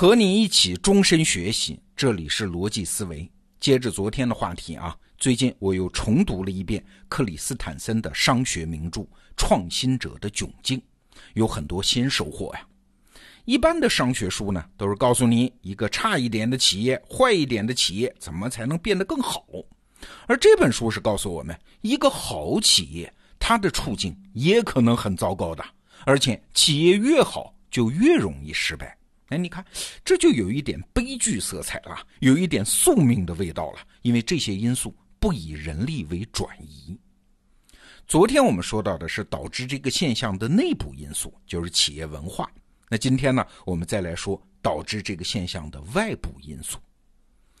和你一起终身学习，这里是逻辑思维。接着昨天的话题啊，最近我又重读了一遍克里斯坦森的商学名著《创新者的窘境》，有很多新收获呀。一般的商学书呢，都是告诉你一个差一点的企业、坏一点的企业怎么才能变得更好，而这本书是告诉我们，一个好企业它的处境也可能很糟糕的，而且企业越好就越容易失败。哎，你看，这就有一点悲剧色彩了，有一点宿命的味道了，因为这些因素不以人力为转移。昨天我们说到的是导致这个现象的内部因素，就是企业文化。那今天呢，我们再来说导致这个现象的外部因素。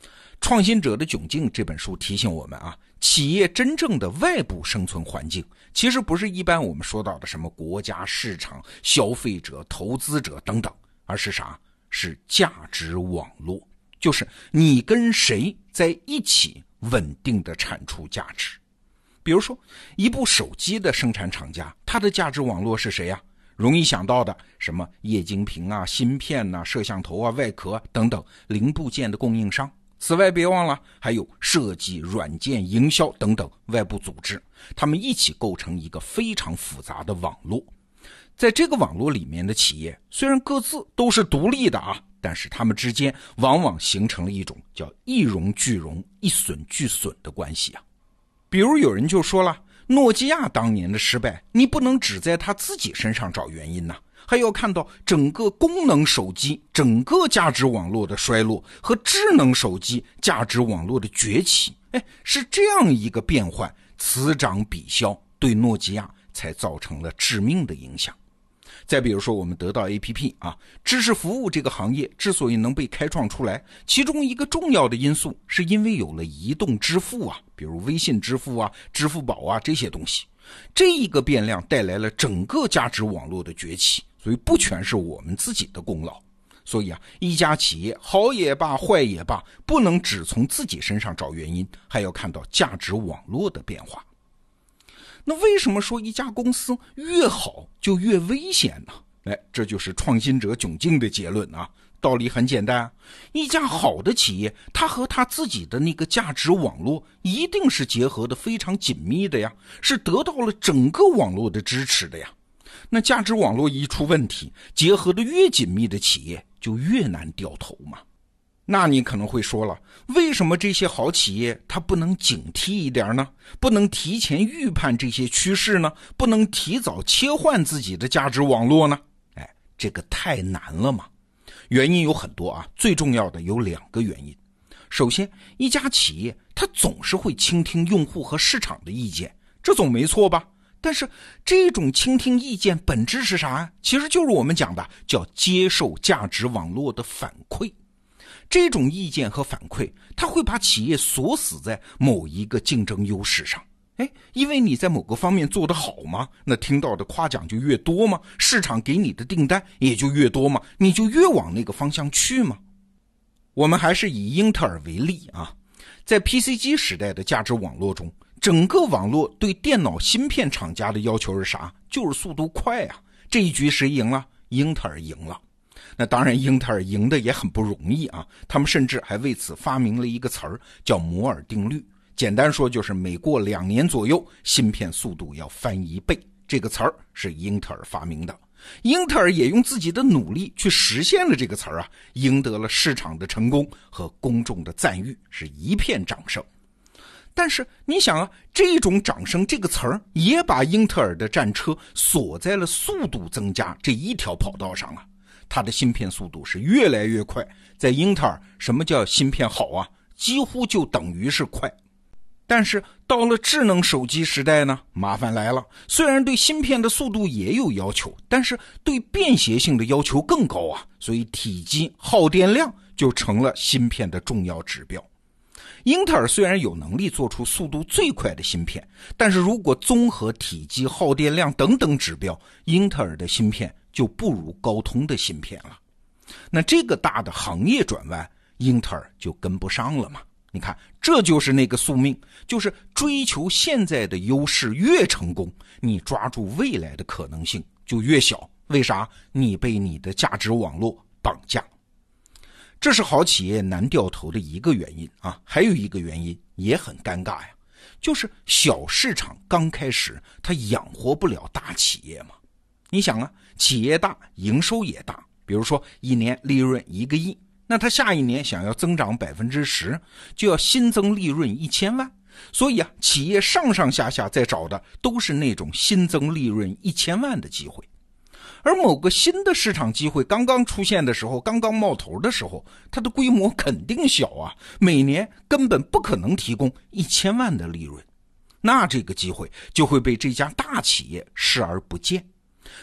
《创新者的窘境》这本书提醒我们啊，企业真正的外部生存环境，其实不是一般我们说到的什么国家、市场、消费者、投资者等等。而是啥？是价值网络，就是你跟谁在一起稳定的产出价值。比如说，一部手机的生产厂家，它的价值网络是谁呀？容易想到的，什么液晶屏啊、芯片呐、摄像头啊、外壳等等零部件的供应商。此外，别忘了还有设计、软件、营销等等外部组织，他们一起构成一个非常复杂的网络。在这个网络里面的企业，虽然各自都是独立的啊，但是他们之间往往形成了一种叫一荣俱荣、一损俱损的关系啊。比如有人就说了，诺基亚当年的失败，你不能只在他自己身上找原因呐，还要看到整个功能手机、整个价值网络的衰落和智能手机价值网络的崛起。哎，是这样一个变换，此涨彼消，对诺基亚才造成了致命的影响。再比如说，我们得到 APP 啊，知识服务这个行业之所以能被开创出来，其中一个重要的因素是因为有了移动支付啊，比如微信支付啊、支付宝啊这些东西，这一个变量带来了整个价值网络的崛起，所以不全是我们自己的功劳。所以啊，一家企业好也罢，坏也罢，不能只从自己身上找原因，还要看到价值网络的变化。那为什么说一家公司越好就越危险呢？哎，这就是创新者窘境的结论啊！道理很简单，一家好的企业，它和它自己的那个价值网络一定是结合的非常紧密的呀，是得到了整个网络的支持的呀。那价值网络一出问题，结合的越紧密的企业就越难掉头嘛。那你可能会说了，为什么这些好企业它不能警惕一点呢？不能提前预判这些趋势呢？不能提早切换自己的价值网络呢？哎，这个太难了嘛。原因有很多啊，最重要的有两个原因。首先，一家企业它总是会倾听用户和市场的意见，这总没错吧？但是这种倾听意见本质是啥呀？其实就是我们讲的叫接受价值网络的反馈。这种意见和反馈，它会把企业锁死在某一个竞争优势上。哎，因为你在某个方面做得好吗？那听到的夸奖就越多吗？市场给你的订单也就越多吗？你就越往那个方向去吗？我们还是以英特尔为例啊，在 PC 机时代的价值网络中，整个网络对电脑芯片厂家的要求是啥？就是速度快啊！这一局谁赢了？英特尔赢了。那当然，英特尔赢的也很不容易啊！他们甚至还为此发明了一个词儿，叫摩尔定律。简单说，就是每过两年左右，芯片速度要翻一倍。这个词儿是英特尔发明的，英特尔也用自己的努力去实现了这个词儿啊，赢得了市场的成功和公众的赞誉，是一片掌声。但是你想啊，这种掌声这个词儿也把英特尔的战车锁在了速度增加这一条跑道上啊。它的芯片速度是越来越快，在英特尔，什么叫芯片好啊？几乎就等于是快。但是到了智能手机时代呢，麻烦来了。虽然对芯片的速度也有要求，但是对便携性的要求更高啊。所以体积、耗电量就成了芯片的重要指标。英特尔虽然有能力做出速度最快的芯片，但是如果综合体积、耗电量等等指标，英特尔的芯片。就不如高通的芯片了，那这个大的行业转弯，英特尔就跟不上了嘛？你看，这就是那个宿命，就是追求现在的优势越成功，你抓住未来的可能性就越小。为啥？你被你的价值网络绑架。这是好企业难掉头的一个原因啊。还有一个原因也很尴尬呀，就是小市场刚开始它养活不了大企业嘛。你想啊，企业大，营收也大，比如说一年利润一个亿，那他下一年想要增长百分之十，就要新增利润一千万。所以啊，企业上上下下在找的都是那种新增利润一千万的机会。而某个新的市场机会刚刚出现的时候，刚刚冒头的时候，它的规模肯定小啊，每年根本不可能提供一千万的利润，那这个机会就会被这家大企业视而不见。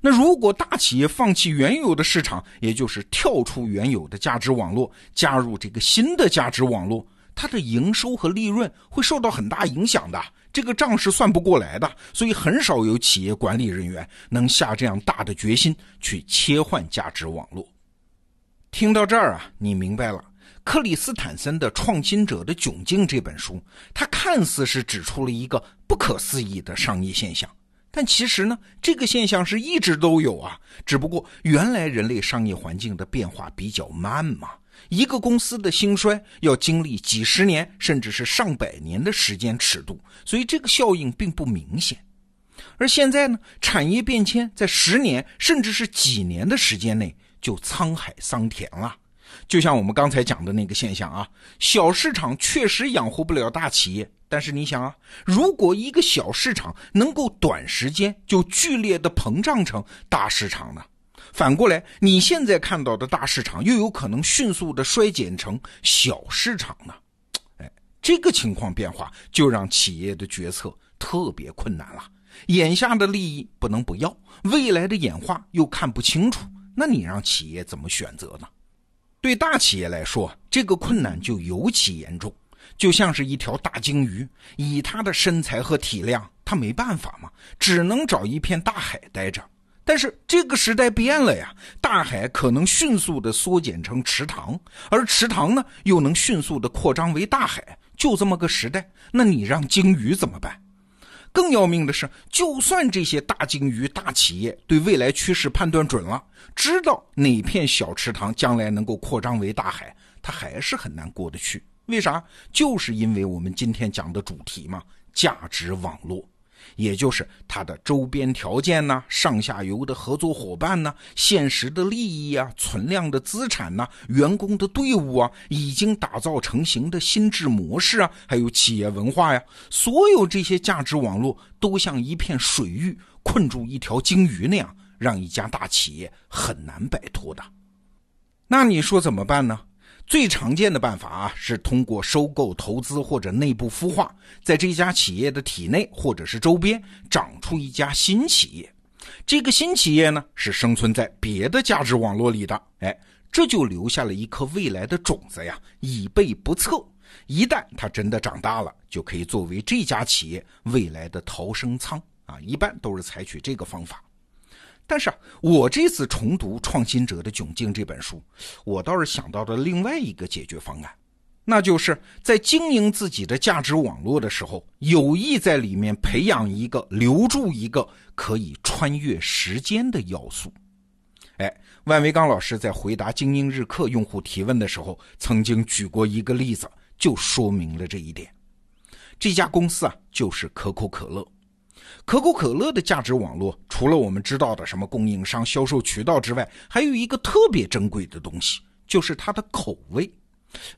那如果大企业放弃原有的市场，也就是跳出原有的价值网络，加入这个新的价值网络，它的营收和利润会受到很大影响的。这个账是算不过来的，所以很少有企业管理人员能下这样大的决心去切换价值网络。听到这儿啊，你明白了，克里斯坦森的《创新者的窘境》这本书，它看似是指出了一个不可思议的商业现象。但其实呢，这个现象是一直都有啊，只不过原来人类商业环境的变化比较慢嘛，一个公司的兴衰要经历几十年甚至是上百年的时间尺度，所以这个效应并不明显。而现在呢，产业变迁在十年甚至是几年的时间内就沧海桑田了。就像我们刚才讲的那个现象啊，小市场确实养活不了大企业。但是你想啊，如果一个小市场能够短时间就剧烈的膨胀成大市场呢？反过来，你现在看到的大市场又有可能迅速的衰减成小市场呢？哎，这个情况变化就让企业的决策特别困难了。眼下的利益不能不要，未来的演化又看不清楚，那你让企业怎么选择呢？对大企业来说，这个困难就尤其严重。就像是一条大鲸鱼，以它的身材和体量，它没办法嘛，只能找一片大海待着。但是这个时代变了呀，大海可能迅速的缩减成池塘，而池塘呢，又能迅速的扩张为大海，就这么个时代。那你让鲸鱼怎么办？更要命的是，就算这些大鲸鱼、大企业对未来趋势判断准了，知道哪片小池塘将来能够扩张为大海，它还是很难过得去。为啥？就是因为我们今天讲的主题嘛，价值网络，也就是它的周边条件呐，上下游的合作伙伴呐，现实的利益啊，存量的资产呐，员工的队伍啊，已经打造成型的心智模式啊，还有企业文化呀，所有这些价值网络都像一片水域困住一条鲸鱼那样，让一家大企业很难摆脱的。那你说怎么办呢？最常见的办法啊，是通过收购、投资或者内部孵化，在这家企业的体内或者是周边长出一家新企业。这个新企业呢，是生存在别的价值网络里的。哎，这就留下了一颗未来的种子呀，以备不测。一旦它真的长大了，就可以作为这家企业未来的逃生舱啊。一般都是采取这个方法。但是啊，我这次重读《创新者的窘境》这本书，我倒是想到了另外一个解决方案，那就是在经营自己的价值网络的时候，有意在里面培养一个、留住一个可以穿越时间的要素。哎，万维刚老师在回答精英日课用户提问的时候，曾经举过一个例子，就说明了这一点。这家公司啊，就是可口可乐。可口可乐的价值网络，除了我们知道的什么供应商、销售渠道之外，还有一个特别珍贵的东西，就是它的口味。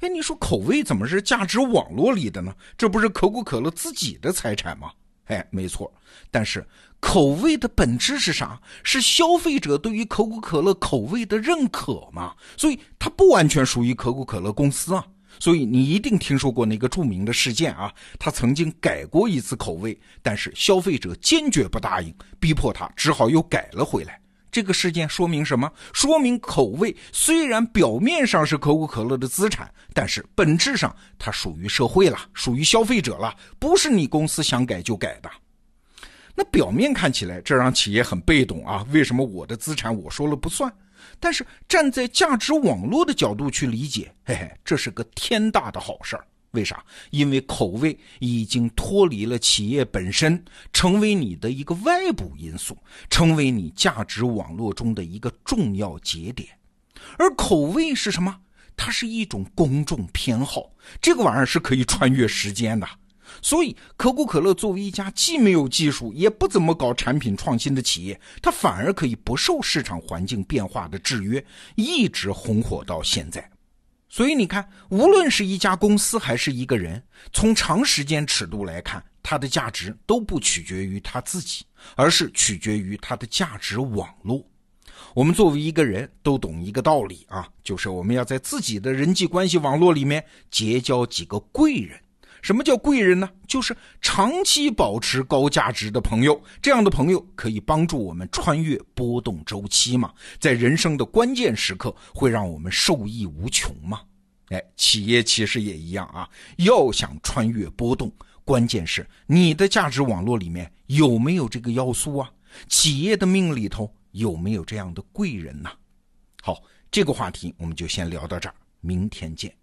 哎，你说口味怎么是价值网络里的呢？这不是可口可乐自己的财产吗？哎，没错。但是口味的本质是啥？是消费者对于可口可乐口味的认可嘛？所以它不完全属于可口可乐公司啊。所以你一定听说过那个著名的事件啊，他曾经改过一次口味，但是消费者坚决不答应，逼迫他只好又改了回来。这个事件说明什么？说明口味虽然表面上是可口可乐的资产，但是本质上它属于社会了，属于消费者了，不是你公司想改就改的。那表面看起来这让企业很被动啊，为什么我的资产我说了不算？但是站在价值网络的角度去理解，嘿嘿，这是个天大的好事儿。为啥？因为口味已经脱离了企业本身，成为你的一个外部因素，成为你价值网络中的一个重要节点。而口味是什么？它是一种公众偏好，这个玩意儿是可以穿越时间的。所以，可口可乐作为一家既没有技术也不怎么搞产品创新的企业，它反而可以不受市场环境变化的制约，一直红火到现在。所以你看，无论是一家公司还是一个人，从长时间尺度来看，它的价值都不取决于他自己，而是取决于它的价值网络。我们作为一个人都懂一个道理啊，就是我们要在自己的人际关系网络里面结交几个贵人。什么叫贵人呢？就是长期保持高价值的朋友。这样的朋友可以帮助我们穿越波动周期嘛，在人生的关键时刻会让我们受益无穷嘛。哎，企业其实也一样啊，要想穿越波动，关键是你的价值网络里面有没有这个要素啊？企业的命里头有没有这样的贵人呢？好，这个话题我们就先聊到这儿，明天见。